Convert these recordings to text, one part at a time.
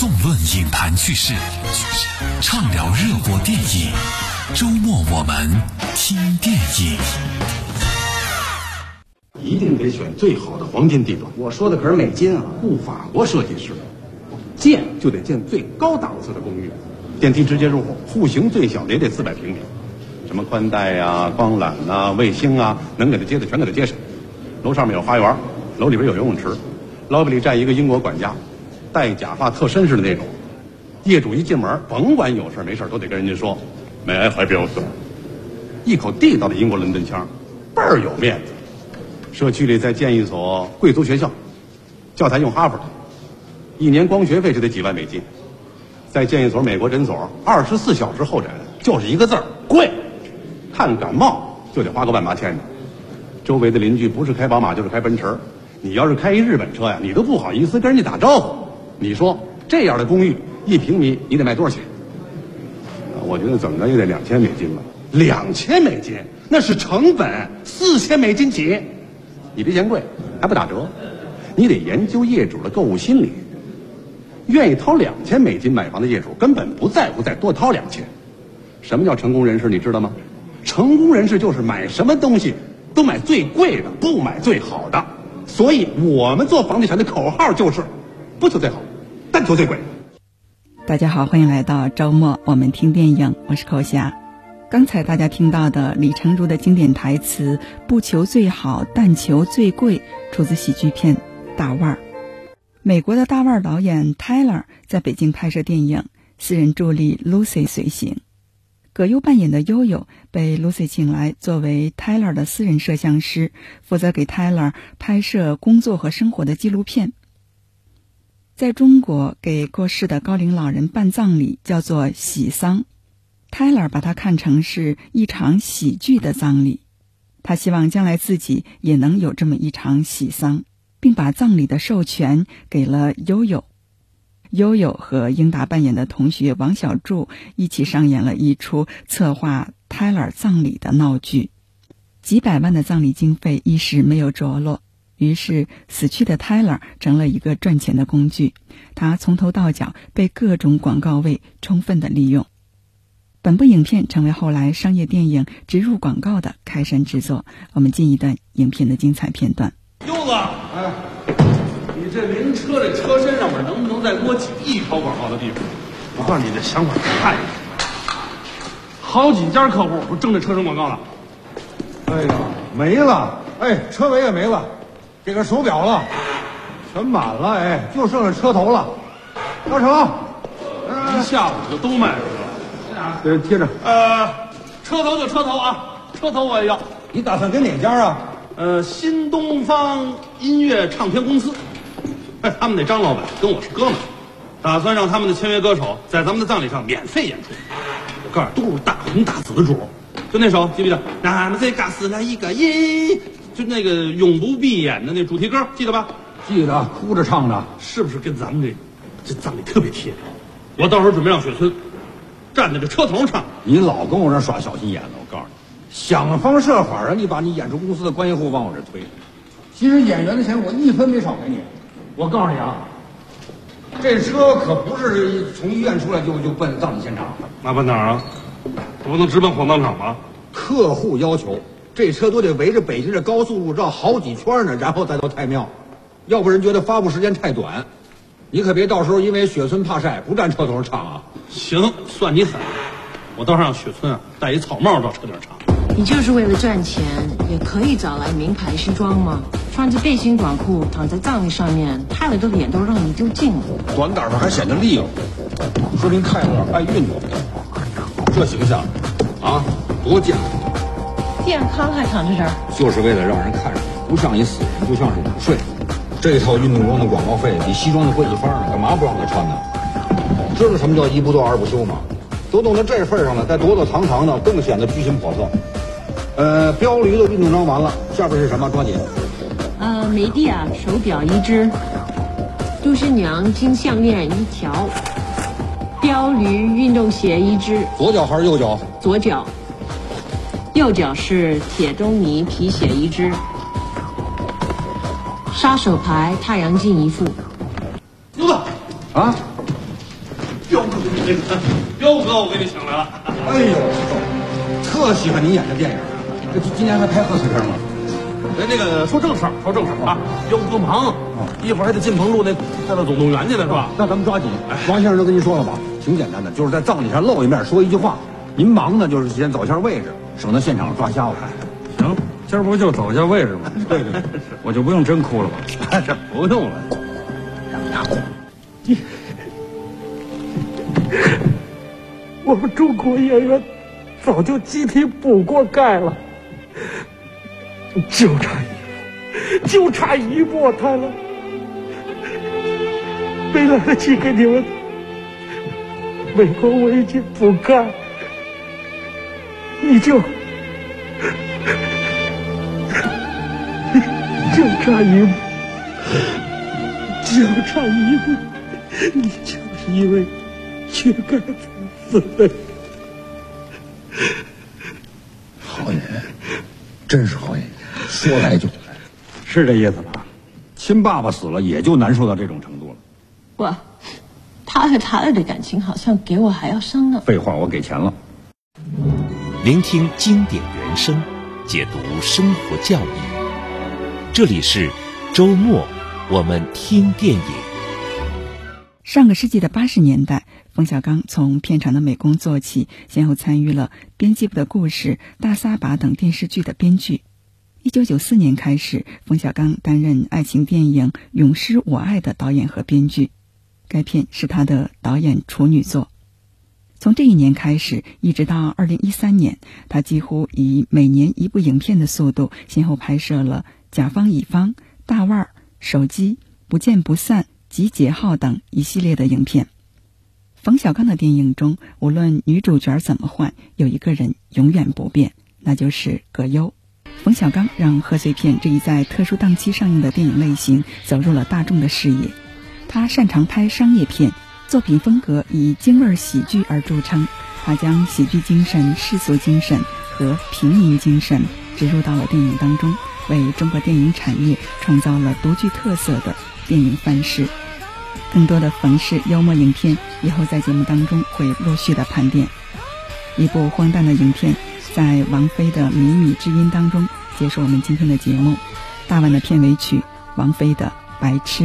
纵论影坛趣事，畅聊热播电影。周末我们听电影，一定得选最好的黄金地段。我说的可是美金啊！雇法国设计师，建就得建最高档次的公寓，电梯直接入户，户型最小的也得四百平米，什么宽带呀、光缆呐、卫星啊，能给他接的全给他接上。楼上面有花园，楼里边有游泳池，lobby 里站一个英国管家，戴假发特绅士的那种。业主一进门，甭管有事没事都得跟人家说，May I help you？一口地道的英国伦敦腔，倍儿有面子。社区里再建一所贵族学校，教材用哈佛的，一年光学费就得几万美金。再建一所美国诊所，二十四小时候诊，就是一个字儿贵。看感冒就得花个万八千的。周围的邻居不是开宝马就是开奔驰，你要是开一日本车呀，你都不好意思跟人家打招呼。你说这样的公寓一平米你得卖多少钱？我觉得怎么着也得两千美金吧。两千美金那是成本，四千美金起。你别嫌贵，还不打折。你得研究业主的购物心理。愿意掏两千美金买房的业主根本不在乎再多掏两千。什么叫成功人士？你知道吗？成功人士就是买什么东西都买最贵的，不买最好的。所以我们做房地产的口号就是：不求最好，但求最贵。大家好，欢迎来到周末我们听电影，我是寇霞。刚才大家听到的李成儒的经典台词“不求最好，但求最贵”，出自喜剧片《大腕儿》。美国的大腕儿导演 Tyler 在北京拍摄电影，私人助理 Lucy 随行。葛优扮演的悠悠被 Lucy 请来作为 Tyler 的私人摄像师，负责给 Tyler 拍摄工作和生活的纪录片。在中国，给过世的高龄老人办葬礼叫做喜丧，Tyler 把它看成是一场喜剧的葬礼。他希望将来自己也能有这么一场喜丧，并把葬礼的授权给了悠悠。悠悠和英达扮演的同学王小柱一起上演了一出策划 Tyler 葬礼的闹剧，几百万的葬礼经费一时没有着落，于是死去的 Tyler 成了一个赚钱的工具，他从头到脚被各种广告位充分的利用。本部影片成为后来商业电影植入广告的开山之作。我们进一段影片的精彩片段。柚子，哎，你这名车这车身上面能不能再给我挤一条广告的地方？我告诉你，这想法太……好几家客户不争这车身广告了。哎呀，没了！哎，车尾也没了，这个手表了，全满了，哎，就剩下车头了。大成，一下午就都卖出去了。这贴着。呃，车头就车头啊，车头我也要。你打算跟哪家啊？呃，新东方音乐唱片公司。哎，他们那张老板跟我是哥们儿，打算让他们的签约歌手在咱们的葬礼上免费演出。我告诉你，都是大红大紫的主。就那首记不记得？咱们这嘎死了一个音，就那个永不闭眼的那主题歌，记得吧？记得，哭着唱的。是不是跟咱们这这葬礼特别贴？我到时候准备让雪村站在这车头上唱。你老跟我这耍小心眼子，我告诉你，想方设法让你把你演出公司的关系户往我这推。其实演员的钱我一分没少给你。我告诉你啊，这车可不是从医院出来就就奔葬礼现场，那奔哪儿啊？我不能直奔火葬场吗？客户要求这车都得围着北京的高速路绕好几圈呢，然后再到太庙，要不人觉得发布时间太短。你可别到时候因为雪村怕晒不站车头上唱啊！行，算你狠。我倒是让雪村啊戴一草帽到车顶唱。你就是为了赚钱，也可以找来名牌西装吗？穿着背心短裤躺在葬礼上面，泰勒的脸都让你丢尽了。短杆上还显得利落，说明泰勒爱运动。这形象，啊，多健康！健康还躺在这儿，就是为了让人看着不像一死人，就像是午睡。这套运动装的广告费比西装的贵一番呢，干嘛不让他穿呢？知道什么叫一不做二不休吗？都弄到这份上了，再躲躲藏藏的，更显得居心叵测。呃，标驴的运动装完了，下边是什么？抓紧。呃，梅蒂啊手表一只，杜十娘金项链一条，标驴运动鞋一只。左脚还是右脚？左脚。右脚是铁中尼皮鞋一只。杀手牌太阳镜一副。牛子，啊，这个彪哥，我给你请来了。哎呦，特喜欢你演的电影啊！这今年还拍贺岁片吗？哎，那个说正事儿，说正事儿啊，彪哥忙，一会儿还得进棚录那快乐总动员去呢，是吧？那咱们抓紧。王先生都跟您说了吧？挺简单的，就是在葬礼上露一面，说一句话。您忙呢，就是先走一下位置，省得现场抓瞎了。行，今儿不就走一下位置吗？对对，我就不用真哭了吧？这不用了。让他哭。我们中国演员早就集体补过钙了，就差一步，就差一步他了，没来得及给你们美国围巾补钙，你就就差一步，就差一步，你就是因为缺钙才死的。好演员，真是好演员，说来就来，是这意思吧？亲爸爸死了，也就难受到这种程度了。我，他和他儿的感情好像给我还要深呢。废话，我给钱了。聆听经典原声，解读生活教义。这里是周末，我们听电影。上个世纪的八十年代，冯小刚从片场的美工做起，先后参与了《编辑部的故事》《大撒把》等电视剧的编剧。一九九四年开始，冯小刚担任爱情电影《永失我爱》的导演和编剧，该片是他的导演处女作。从这一年开始，一直到二零一三年，他几乎以每年一部影片的速度，先后拍摄了《甲方乙方》《大腕儿》《手机》《不见不散》《集结号》等一系列的影片。冯小刚的电影中，无论女主角怎么换，有一个人永远不变，那就是葛优。冯小刚让贺岁片这一在特殊档期上映的电影类型走入了大众的视野。他擅长拍商业片。作品风格以京味喜剧而著称，他将喜剧精神、世俗精神和平民精神植入到了电影当中，为中国电影产业创造了独具特色的电影范式。更多的冯氏幽默影片，以后在节目当中会陆续的盘点。一部荒诞的影片，在王菲的《靡靡之音》当中结束我们今天的节目。大碗的片尾曲，王菲的《白痴》。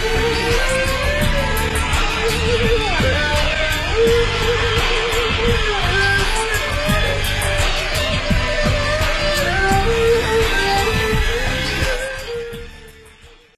Thank you.